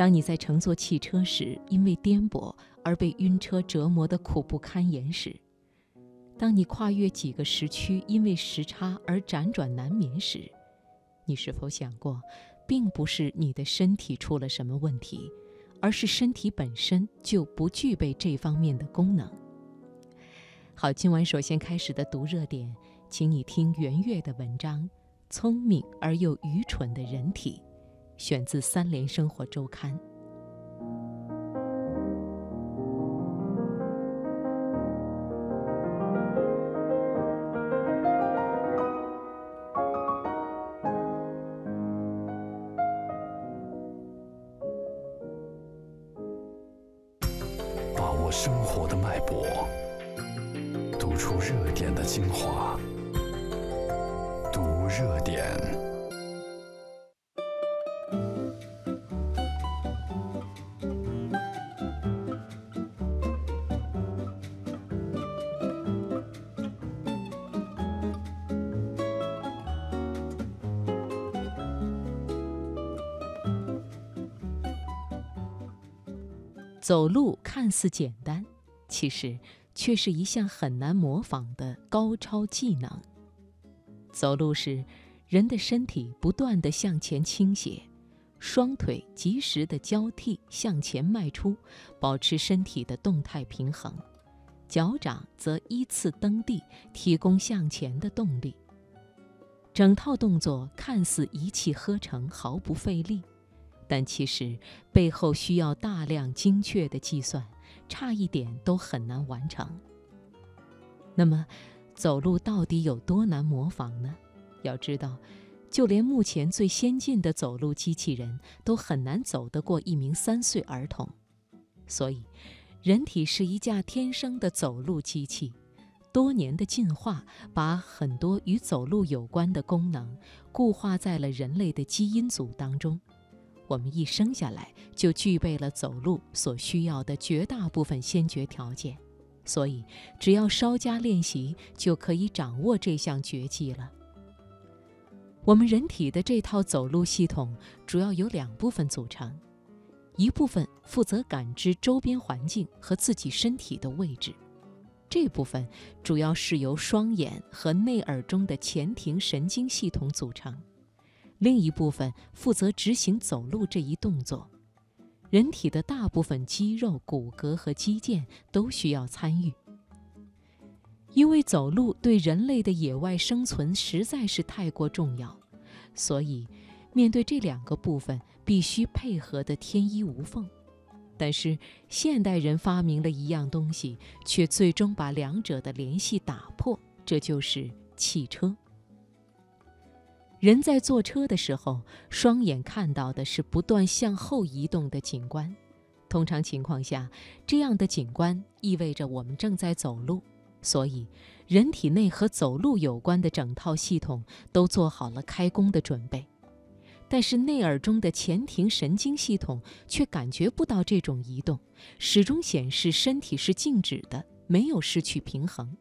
当你在乘坐汽车时，因为颠簸而被晕车折磨得苦不堪言时；当你跨越几个时区，因为时差而辗转难眠时，你是否想过，并不是你的身体出了什么问题，而是身体本身就不具备这方面的功能？好，今晚首先开始的读热点，请你听袁月的文章《聪明而又愚蠢的人体》。选自《三联生活周刊》。把握生活的脉搏，读出热点的精华，读热点。走路看似简单，其实却是一项很难模仿的高超技能。走路时，人的身体不断地向前倾斜，双腿及时地交替向前迈出，保持身体的动态平衡；脚掌则依次蹬地，提供向前的动力。整套动作看似一气呵成，毫不费力。但其实背后需要大量精确的计算，差一点都很难完成。那么，走路到底有多难模仿呢？要知道，就连目前最先进的走路机器人都很难走得过一名三岁儿童。所以，人体是一架天生的走路机器，多年的进化把很多与走路有关的功能固化在了人类的基因组当中。我们一生下来就具备了走路所需要的绝大部分先决条件，所以只要稍加练习，就可以掌握这项绝技了。我们人体的这套走路系统主要由两部分组成，一部分负责感知周边环境和自己身体的位置，这部分主要是由双眼和内耳中的前庭神经系统组成。另一部分负责执行走路这一动作，人体的大部分肌肉、骨骼和肌腱都需要参与。因为走路对人类的野外生存实在是太过重要，所以面对这两个部分必须配合得天衣无缝。但是现代人发明了一样东西，却最终把两者的联系打破，这就是汽车。人在坐车的时候，双眼看到的是不断向后移动的景观。通常情况下，这样的景观意味着我们正在走路，所以人体内和走路有关的整套系统都做好了开工的准备。但是内耳中的前庭神经系统却感觉不到这种移动，始终显示身体是静止的，没有失去平衡。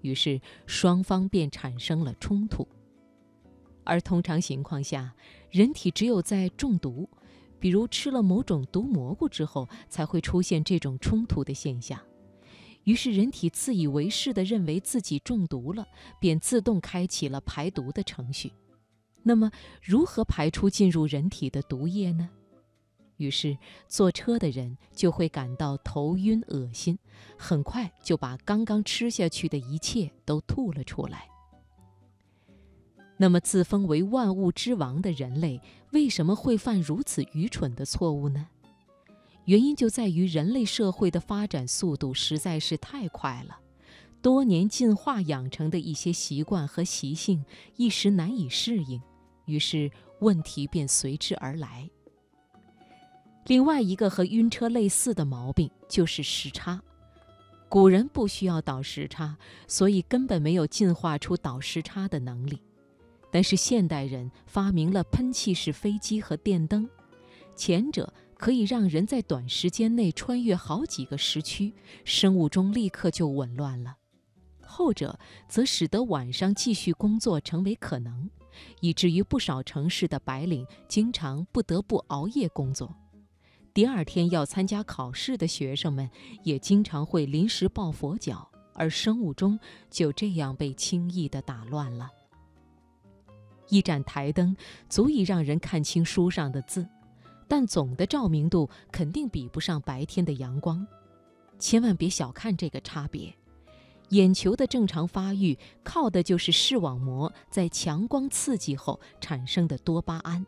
于是双方便产生了冲突。而通常情况下，人体只有在中毒，比如吃了某种毒蘑菇之后，才会出现这种冲突的现象。于是，人体自以为是地认为自己中毒了，便自动开启了排毒的程序。那么，如何排出进入人体的毒液呢？于是，坐车的人就会感到头晕恶心，很快就把刚刚吃下去的一切都吐了出来。那么，自封为万物之王的人类为什么会犯如此愚蠢的错误呢？原因就在于人类社会的发展速度实在是太快了，多年进化养成的一些习惯和习性一时难以适应，于是问题便随之而来。另外一个和晕车类似的毛病就是时差。古人不需要倒时差，所以根本没有进化出倒时差的能力。但是现代人发明了喷气式飞机和电灯，前者可以让人在短时间内穿越好几个时区，生物钟立刻就紊乱了；后者则使得晚上继续工作成为可能，以至于不少城市的白领经常不得不熬夜工作。第二天要参加考试的学生们也经常会临时抱佛脚，而生物钟就这样被轻易地打乱了。一盏台灯足以让人看清书上的字，但总的照明度肯定比不上白天的阳光。千万别小看这个差别。眼球的正常发育靠的就是视网膜在强光刺激后产生的多巴胺。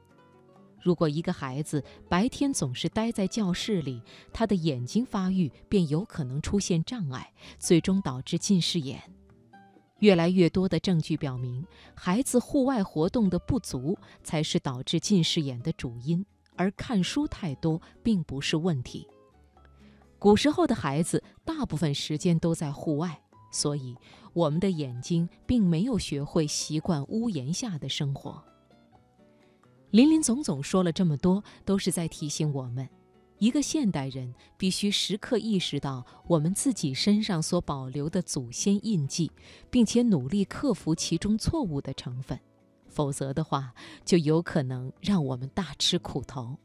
如果一个孩子白天总是待在教室里，他的眼睛发育便有可能出现障碍，最终导致近视眼。越来越多的证据表明，孩子户外活动的不足才是导致近视眼的主因，而看书太多并不是问题。古时候的孩子大部分时间都在户外。所以，我们的眼睛并没有学会习惯屋檐下的生活。林林总总说了这么多，都是在提醒我们：一个现代人必须时刻意识到我们自己身上所保留的祖先印记，并且努力克服其中错误的成分，否则的话，就有可能让我们大吃苦头。